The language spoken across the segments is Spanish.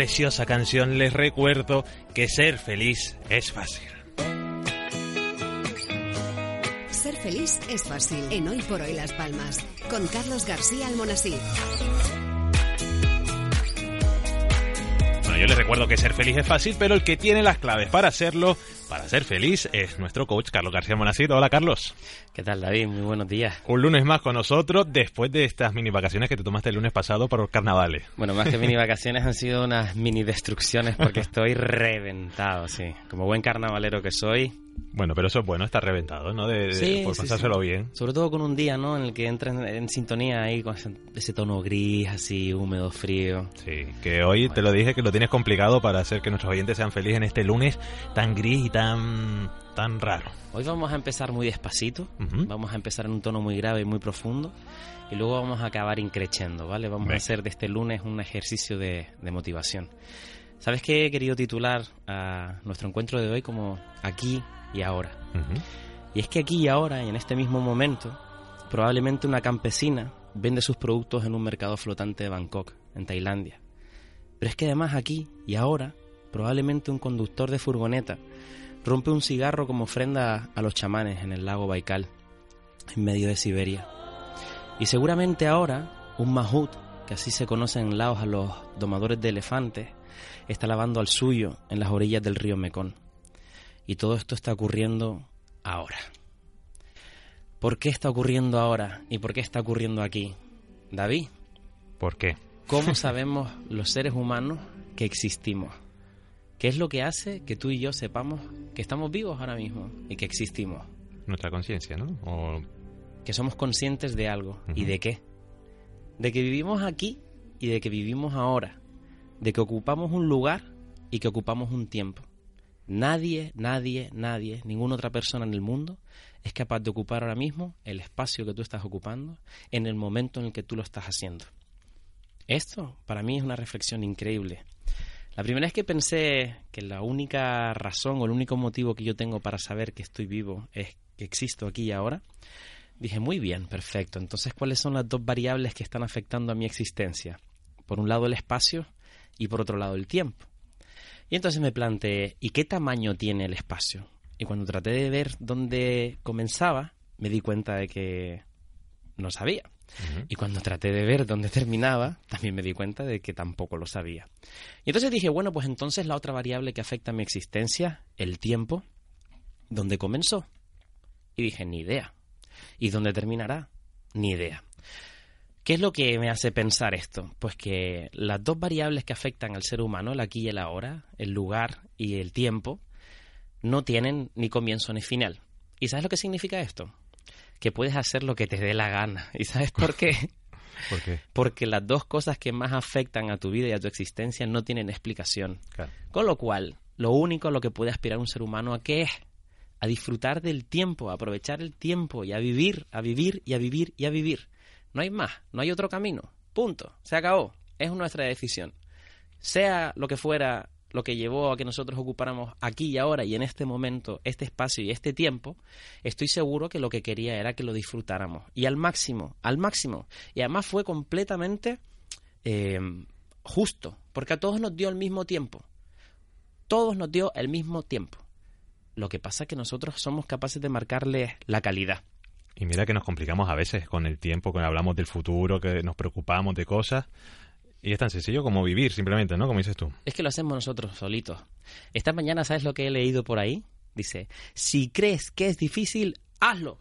preciosa canción les recuerdo que ser feliz es fácil. Ser feliz es fácil en Hoy por Hoy Las Palmas con Carlos García Almonasí. Bueno, yo les recuerdo que ser feliz es fácil, pero el que tiene las claves para hacerlo, para ser feliz, es nuestro coach Carlos García Monacito. Hola Carlos. ¿Qué tal David? Muy buenos días. Un lunes más con nosotros después de estas mini vacaciones que te tomaste el lunes pasado por los carnavales. Bueno, más que mini vacaciones han sido unas mini destrucciones porque estoy reventado, sí. Como buen carnavalero que soy, bueno, pero eso es bueno, está reventado, ¿no? De, por pasárselo bien. Sobre todo con un día, ¿no? En el que entras en, sintonía ahí con ese, tono gris, así, húmedo, frío. Sí, que hoy te lo dije que lo tienes complicado para hacer que nuestros oyentes sean felices en este lunes tan gris y tan, tan raro. Hoy vamos a empezar muy despacito, vamos a empezar en un tono muy grave y muy profundo, y luego vamos a acabar increchendo, ¿vale? Vamos a hacer de este lunes un ejercicio de, de motivación. ¿Sabes qué he querido titular a nuestro encuentro de hoy como aquí y ahora. Y es que aquí y ahora, y en este mismo momento, probablemente una campesina vende sus productos en un mercado flotante de Bangkok, en Tailandia. Pero es que además aquí y ahora, probablemente un conductor de furgoneta rompe un cigarro como ofrenda a los chamanes en el lago Baikal, en medio de Siberia. Y seguramente ahora un mahut, que así se conoce en Laos a los domadores de elefantes, está lavando al suyo en las orillas del río Mekong. Y todo esto está ocurriendo ahora. ¿Por qué está ocurriendo ahora y por qué está ocurriendo aquí? David. ¿Por qué? ¿Cómo sabemos los seres humanos que existimos? ¿Qué es lo que hace que tú y yo sepamos que estamos vivos ahora mismo y que existimos? Nuestra conciencia, ¿no? Que somos conscientes de algo. ¿Y de qué? De que vivimos aquí y de que vivimos ahora. De que ocupamos un lugar y que ocupamos un tiempo. Nadie, nadie, nadie, ninguna otra persona en el mundo es capaz de ocupar ahora mismo el espacio que tú estás ocupando en el momento en el que tú lo estás haciendo. Esto para mí es una reflexión increíble. La primera vez que pensé que la única razón o el único motivo que yo tengo para saber que estoy vivo es que existo aquí y ahora, dije, muy bien, perfecto. Entonces, ¿cuáles son las dos variables que están afectando a mi existencia? Por un lado el espacio y por otro lado el tiempo. Y entonces me planteé, ¿y qué tamaño tiene el espacio? Y cuando traté de ver dónde comenzaba, me di cuenta de que no sabía. Y cuando traté de ver dónde terminaba, también me di cuenta de que tampoco lo sabía. Y entonces dije, bueno, pues entonces la otra variable que afecta a mi existencia, el tiempo, ¿dónde comenzó? Y dije, ni idea. ¿Y dónde terminará? Ni idea. ¿Qué es lo que me hace pensar esto? Pues que las dos variables que afectan al ser humano, el aquí y el ahora, el lugar y el tiempo, no tienen ni comienzo ni final. ¿Y sabes lo que significa esto? Que puedes hacer lo que te dé la gana. ¿Y sabes por qué? ¿Por qué? Porque las dos cosas que más afectan a tu vida y a tu existencia no tienen explicación. Con lo cual, lo único a lo que puede aspirar un ser humano a qué es a disfrutar del tiempo, a aprovechar el tiempo y a vivir, a vivir y a vivir y a vivir. No hay más, no hay otro camino. Punto. Se acabó. Es nuestra decisión. Sea lo que fuera lo que llevó a que nosotros ocupáramos aquí y ahora y en este momento este espacio y este tiempo, estoy seguro que lo que quería era que lo disfrutáramos. Y al máximo, al máximo. Y además fue completamente eh, justo, porque a todos nos dio el mismo tiempo. Todos nos dio el mismo tiempo. Lo que pasa es que nosotros somos capaces de marcarle la calidad. Y mira que nos complicamos a veces con el tiempo, que hablamos del futuro, que nos preocupamos de cosas. Y es tan sencillo como vivir, simplemente, ¿no? Como dices tú. Es que lo hacemos nosotros solitos. Esta mañana, ¿sabes lo que he leído por ahí? Dice, si crees que es difícil, hazlo.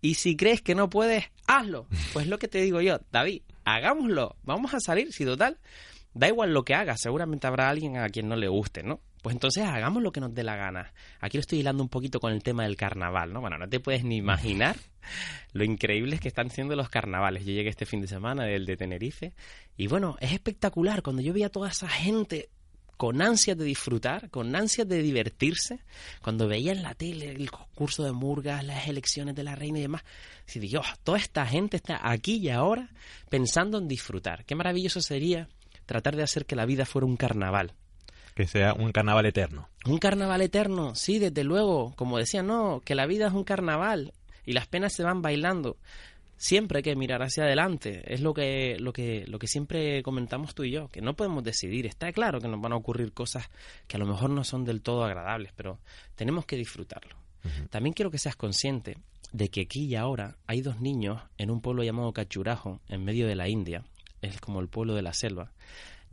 Y si crees que no puedes, hazlo. Pues lo que te digo yo, David, hagámoslo. Vamos a salir, si total, da igual lo que hagas, seguramente habrá alguien a quien no le guste, ¿no? Pues entonces hagamos lo que nos dé la gana. Aquí lo estoy hilando un poquito con el tema del carnaval, ¿no? Bueno, no te puedes ni imaginar lo increíbles que están siendo los carnavales. Yo llegué este fin de semana del de Tenerife y bueno, es espectacular cuando yo veía a toda esa gente con ansias de disfrutar, con ansias de divertirse, cuando veía en la tele el concurso de murgas, las elecciones de la reina y demás, y Dios, toda esta gente está aquí y ahora pensando en disfrutar. Qué maravilloso sería tratar de hacer que la vida fuera un carnaval que sea un carnaval eterno. Un carnaval eterno, sí, desde luego. Como decía, no, que la vida es un carnaval y las penas se van bailando. siempre hay que mirar hacia adelante. Es lo que, lo que, lo que siempre comentamos tú y yo, que no podemos decidir. Está claro que nos van a ocurrir cosas que a lo mejor no son del todo agradables, pero tenemos que disfrutarlo. También quiero que seas consciente de que aquí y ahora hay dos niños en un pueblo llamado Cachurajo, en medio de la India, es como el pueblo de la selva,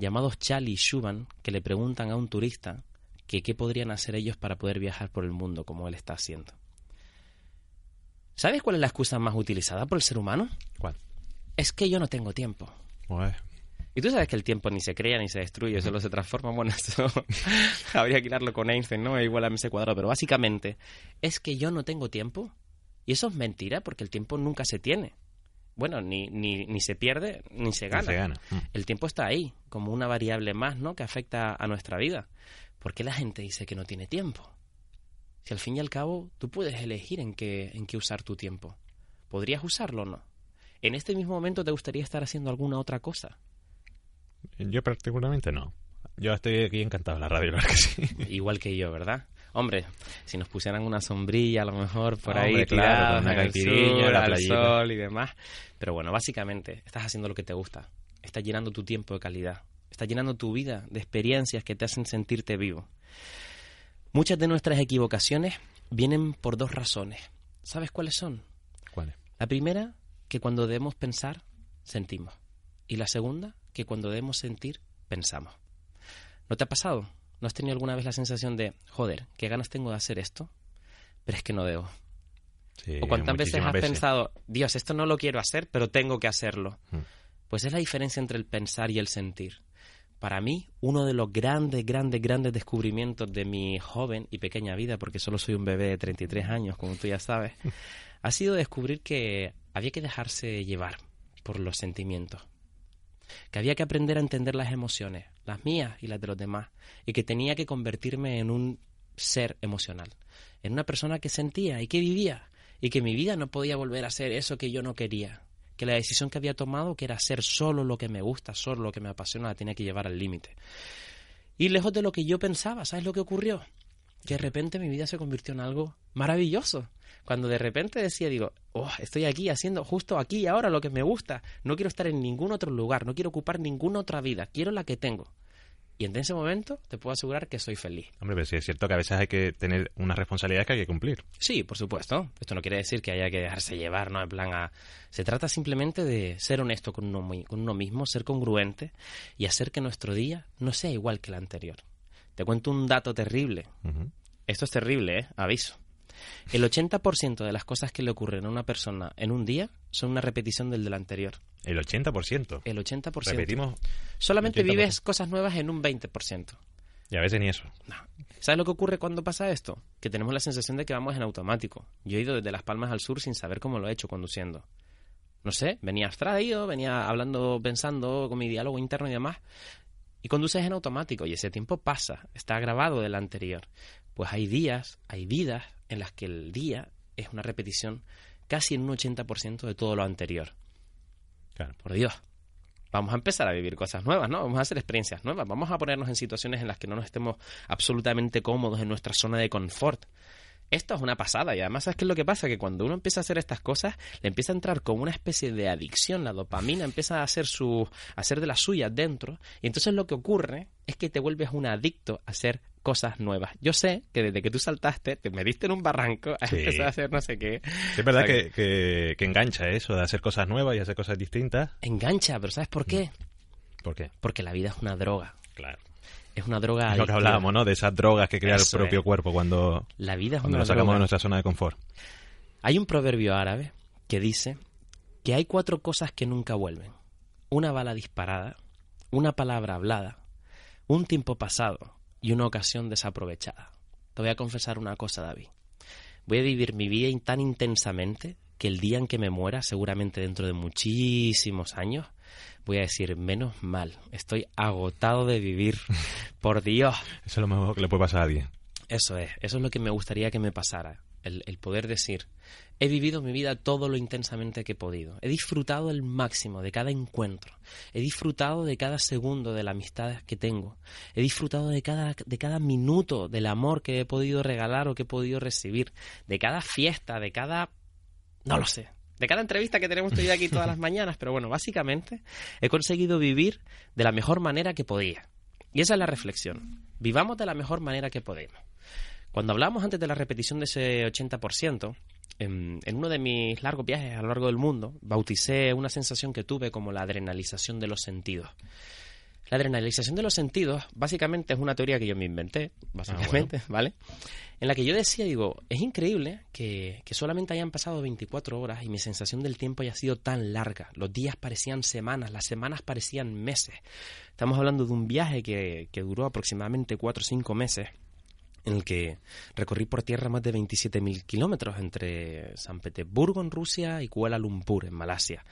llamados Chali y Shuban, que le preguntan a un turista que qué podrían hacer ellos para poder viajar por el mundo como él está haciendo. ¿Sabes cuál es la excusa más utilizada por el ser humano? ¿Cuál? Es que yo no tengo tiempo. Pues, Y tú sabes que el tiempo ni se crea ni se destruye, solo se transforma. Bueno, eso habría que hilarlo con Einstein, ¿no? Es igual a ese cuadrado. Pero básicamente es que yo no tengo tiempo. Y eso es mentira porque el tiempo nunca se tiene. Bueno, ni, ni, ni se pierde ni se gana. se gana. Mm. El tiempo está ahí, como una variable más, ¿no? Que afecta a nuestra vida. ¿Por qué la gente dice que no tiene tiempo? Si al fin y al cabo tú puedes elegir en qué, en qué usar tu tiempo. ¿Podrías usarlo o no? ¿En este mismo momento te gustaría estar haciendo alguna otra cosa? Yo particularmente no. Yo estoy aquí encantado en la radio, claro que sí. Igual que yo, ¿verdad? Hombre, si nos pusieran una sombrilla a lo mejor por ahí, claro, una sur, la al sol y demás. Pero bueno, básicamente estás haciendo lo que te gusta. Estás llenando tu tiempo de calidad. Estás llenando tu vida de experiencias que te hacen sentirte vivo. Muchas de nuestras equivocaciones vienen por dos razones. ¿Sabes cuáles son? ¿Cuál es? La primera, que cuando debemos pensar, sentimos. Y la segunda, que cuando debemos sentir, pensamos. ¿No te ha pasado? ¿No has tenido alguna vez la sensación de, joder, qué ganas tengo de hacer esto? Pero es que no debo. Sí, ¿O cuántas veces has pensado, Dios, esto no lo quiero hacer, pero tengo que hacerlo? Mm. Pues es la diferencia entre el pensar y el sentir. Para mí, uno de los grandes, grandes, grandes descubrimientos de mi joven y pequeña vida, porque solo soy un bebé de 33 años, como tú ya sabes, ha sido descubrir que había que dejarse llevar por los sentimientos. Que había que aprender a entender las emociones, las mías y las de los demás, y que tenía que convertirme en un ser emocional, en una persona que sentía y que vivía, y que mi vida no podía volver a ser eso que yo no quería, que la decisión que había tomado, que era hacer solo lo que me gusta, solo lo que me apasiona, la tenía que llevar al límite. Y lejos de lo que yo pensaba, ¿sabes lo que ocurrió? Que de repente mi vida se convirtió en algo maravilloso. Cuando de repente decía, digo, oh, estoy aquí haciendo justo aquí y ahora lo que me gusta. No quiero estar en ningún otro lugar, no quiero ocupar ninguna otra vida, quiero la que tengo. Y en ese momento te puedo asegurar que soy feliz. Hombre, pero sí es cierto que a veces hay que tener unas responsabilidades que hay que cumplir. Sí, por supuesto. Esto no quiere decir que haya que dejarse llevar, ¿no? En plan a... Se trata simplemente de ser honesto con uno, con uno mismo, ser congruente y hacer que nuestro día no sea igual que el anterior. Te cuento un dato terrible. Esto es terrible, ¿eh? Aviso. El 80% de las cosas que le ocurren a una persona en un día son una repetición del del anterior. El 80%. El 80%. Repetimos. Solamente 80%. vives cosas nuevas en un 20%. Y a veces ni eso. No. ¿Sabes lo que ocurre cuando pasa esto? Que tenemos la sensación de que vamos en automático. Yo he ido desde Las Palmas al sur sin saber cómo lo he hecho conduciendo. No sé, venía abstraído, venía hablando, pensando con mi diálogo interno y demás. Y conduces en automático y ese tiempo pasa, está grabado del anterior. Pues hay días, hay vidas en las que el día es una repetición casi en un 80% de todo lo anterior. Claro. Por Dios. Vamos a empezar a vivir cosas nuevas, ¿no? Vamos a hacer experiencias nuevas. Vamos a ponernos en situaciones en las que no nos estemos absolutamente cómodos en nuestra zona de confort. Esto es una pasada y además ¿sabes qué es lo que pasa? Que cuando uno empieza a hacer estas cosas, le empieza a entrar como una especie de adicción, la dopamina empieza a hacer su a hacer de las suyas dentro y entonces lo que ocurre es que te vuelves un adicto a hacer cosas nuevas. Yo sé que desde que tú saltaste, te metiste en un barranco, a Sí. empezar a hacer no sé qué. Sí, es verdad O sea que, que, que engancha eso de hacer cosas nuevas y hacer cosas distintas. Engancha, pero ¿sabes por qué? ¿Por qué? Porque la vida es una droga. Claro. Es una droga Es lo que hablábamos, ¿no? De esas drogas que crea Eso el propio es. cuerpo cuando, La vida es cuando una nos sacamos droga. de nuestra zona de confort. Hay un proverbio árabe que dice que hay cuatro cosas que nunca vuelven. Una bala disparada, una palabra hablada, un tiempo pasado y una ocasión desaprovechada. Te voy a confesar una cosa, David. Voy a vivir mi vida tan intensamente que el día en que me muera, seguramente dentro de muchísimos años, voy a decir, menos mal, estoy agotado de vivir. Por Dios, Eso es lo mejor que le puede pasar a alguien. eso es, eso es lo que me gustaría que me pasara. El, el poder decir, he vivido mi vida todo lo intensamente que he podido. He disfrutado el máximo de cada encuentro. He disfrutado de cada segundo de la amistad que tengo. He disfrutado de cada, de cada minuto del amor que he podido regalar o que he podido recibir. De cada fiesta, de cada... No lo sé. De cada entrevista que tenemos tenido aquí todas las mañanas, pero bueno, básicamente he conseguido vivir de la mejor manera que podía. Y esa es la reflexión. Vivamos de la mejor manera que podemos. Cuando hablamos antes de la repetición de ese 80%, en, en, uno de mis largos viajes a lo largo del mundo, bauticé una sensación que tuve como la adrenalización de los sentidos. La adrenalización de los sentidos, básicamente es una teoría que yo me inventé, básicamente, ah, ¿vale? En la que yo decía, digo, es increíble que, que, solamente hayan pasado 24 horas y mi sensación del tiempo haya sido tan larga. Los días parecían semanas, las semanas parecían meses. Estamos hablando de un viaje que, que duró aproximadamente 4 o 5 meses en el que recorrí por tierra más de 27.000 kilómetros entre San Petersburgo en Rusia y Kuala Lumpur en Malasia.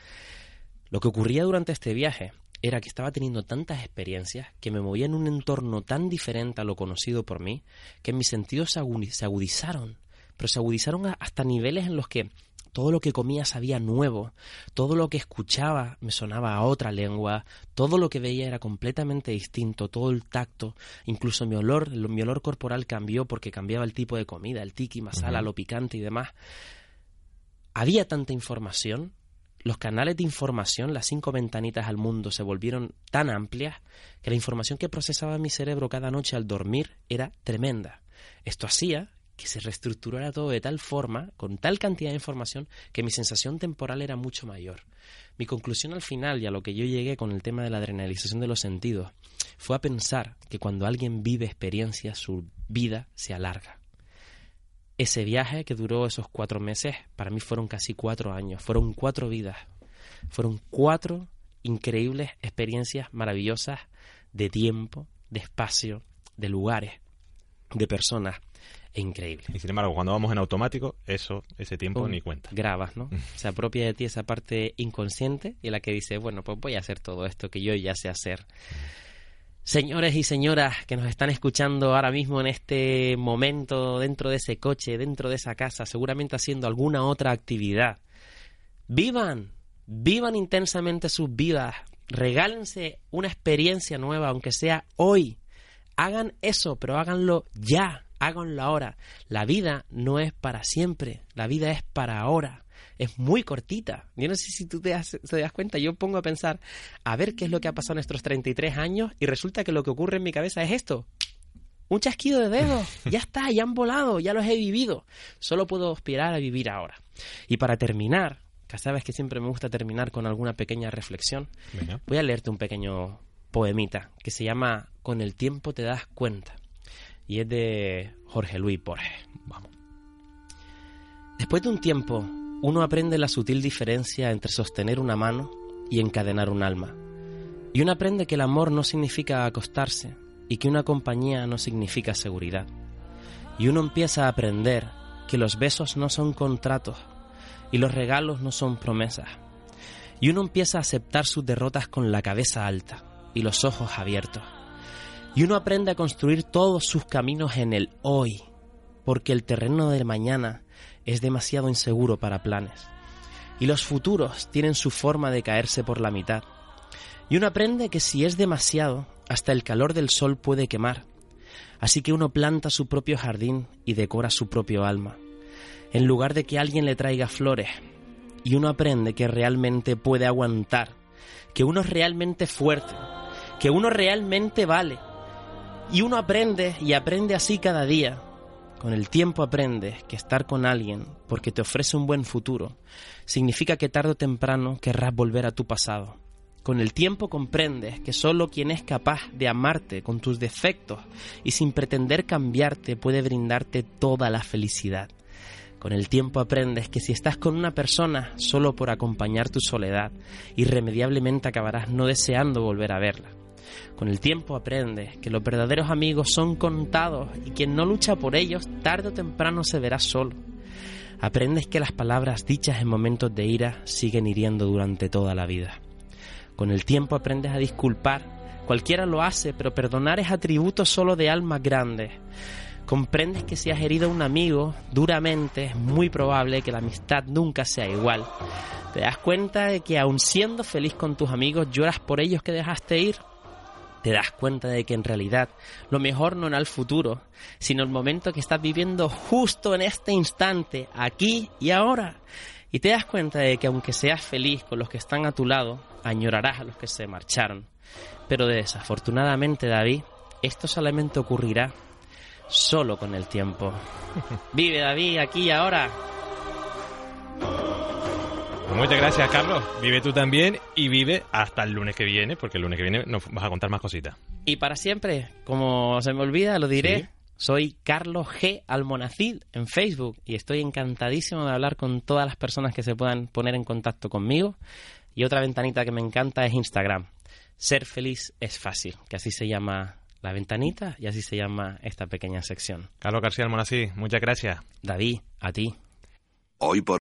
Lo que ocurría durante este viaje era que estaba teniendo tantas experiencias que me movía en un entorno tan diferente a lo conocido por mí que mis sentidos se agudizaron, pero se agudizaron hasta niveles en los que todo lo que comía sabía nuevo, todo lo que escuchaba me sonaba a otra lengua, todo lo que veía era completamente distinto, todo el tacto, incluso mi olor, mi olor corporal cambió porque cambiaba el tipo de comida, el tiki masala, lo picante y demás. Había tanta información, los canales de información, las cinco ventanitas al mundo se volvieron tan amplias que la información que procesaba mi cerebro cada noche al dormir era tremenda. Esto hacía que se reestructurara todo de tal forma, con tal cantidad de información, que mi sensación temporal era mucho mayor. Mi conclusión al final y a lo que yo llegué con el tema de la adrenalización de los sentidos fue a pensar que cuando alguien vive experiencias, su vida se alarga. Ese viaje que duró esos cuatro meses, para mí fueron casi cuatro años, fueron cuatro vidas, fueron cuatro increíbles experiencias maravillosas de tiempo, de espacio, de lugares, de personas increíble. Y sin embargo, cuando vamos en automático, eso, ese tiempo ni cuenta. Grabas, ¿no? Se apropia de ti esa parte inconsciente y la que dice, bueno, pues voy a hacer todo esto que yo ya sé hacer. Señores y señoras que nos están escuchando ahora mismo en este momento, dentro de ese coche, dentro de esa casa, seguramente haciendo alguna otra actividad, vivan, vivan intensamente sus vidas, regálense una experiencia nueva, aunque sea hoy. Hagan eso, pero háganlo ya háganlo ahora. La vida no es para siempre, la vida es para ahora. Es muy cortita. Yo no sé si tú te das, te das cuenta, yo pongo a pensar, a ver qué es lo que ha pasado en nuestros 33 años y resulta que lo que ocurre en mi cabeza es esto. Un chasquido de dedos, ya está, ya han volado, ya los he vivido. Solo puedo aspirar a vivir ahora. Y para terminar, que sabes que siempre me gusta terminar con alguna pequeña reflexión, voy a leerte un pequeño poemita que se llama Con el tiempo te das cuenta y es de Jorge Luis Borges. Vamos. Después de un tiempo, uno aprende la sutil diferencia entre sostener una mano y encadenar un alma. Y uno aprende que el amor no significa acostarse y que una compañía no significa seguridad. Y uno empieza a aprender que los besos no son contratos y los regalos no son promesas. Y uno empieza a aceptar sus derrotas con la cabeza alta y los ojos abiertos y uno aprende a construir todos sus caminos en el hoy, porque el terreno del mañana es demasiado inseguro para planes. Y los futuros tienen su forma de caerse por la mitad. Y uno aprende que si es demasiado, hasta el calor del sol puede quemar. Así que uno planta su propio jardín y decora su propio alma, en lugar de que alguien le traiga flores. Y uno aprende que realmente puede aguantar, que uno es realmente fuerte, que uno realmente vale, y uno aprende y aprende así cada día. Con el tiempo aprendes que estar con alguien porque te ofrece un buen futuro significa que tarde o temprano querrás volver a tu pasado. Con el tiempo comprendes que solo quien es capaz de amarte con tus defectos y sin pretender cambiarte puede brindarte toda la felicidad. Con el tiempo aprendes que si estás con una persona solo por acompañar tu soledad, irremediablemente acabarás no deseando volver a verla. Con el tiempo aprendes que los verdaderos amigos son contados y quien no lucha por ellos tarde o temprano se verá solo. Aprendes que las palabras dichas en momentos de ira siguen hiriendo durante toda la vida. Con el tiempo aprendes a disculpar. Cualquiera lo hace, pero perdonar es atributo solo de almas grandes. Comprendes que si has herido a un amigo duramente es muy probable que la amistad nunca sea igual. Te das cuenta de que aun siendo feliz con tus amigos lloras por ellos que dejaste ir te das cuenta de que en realidad lo mejor no era el futuro, sino el momento que estás viviendo justo en este instante, aquí y ahora. Y te das cuenta de que aunque seas feliz con los que están a tu lado, añorarás a los que se marcharon. Pero desafortunadamente, David, esto solamente ocurrirá solo con el tiempo. Vive David aquí y ahora. Pues muchas gracias, Carlos. Vive tú también y vive hasta el lunes que viene, porque el lunes que viene nos vas a contar más cositas. Y para siempre, como se me olvida, lo diré. Soy Carlos G. Almonacid en Facebook y estoy encantadísimo de hablar con todas las personas que se puedan poner en contacto conmigo. Y otra ventanita que me encanta es Instagram. Ser feliz es fácil, que así se llama la ventanita y así se llama esta pequeña sección. Carlos García Almonacid, muchas gracias. David, a ti. Hoy por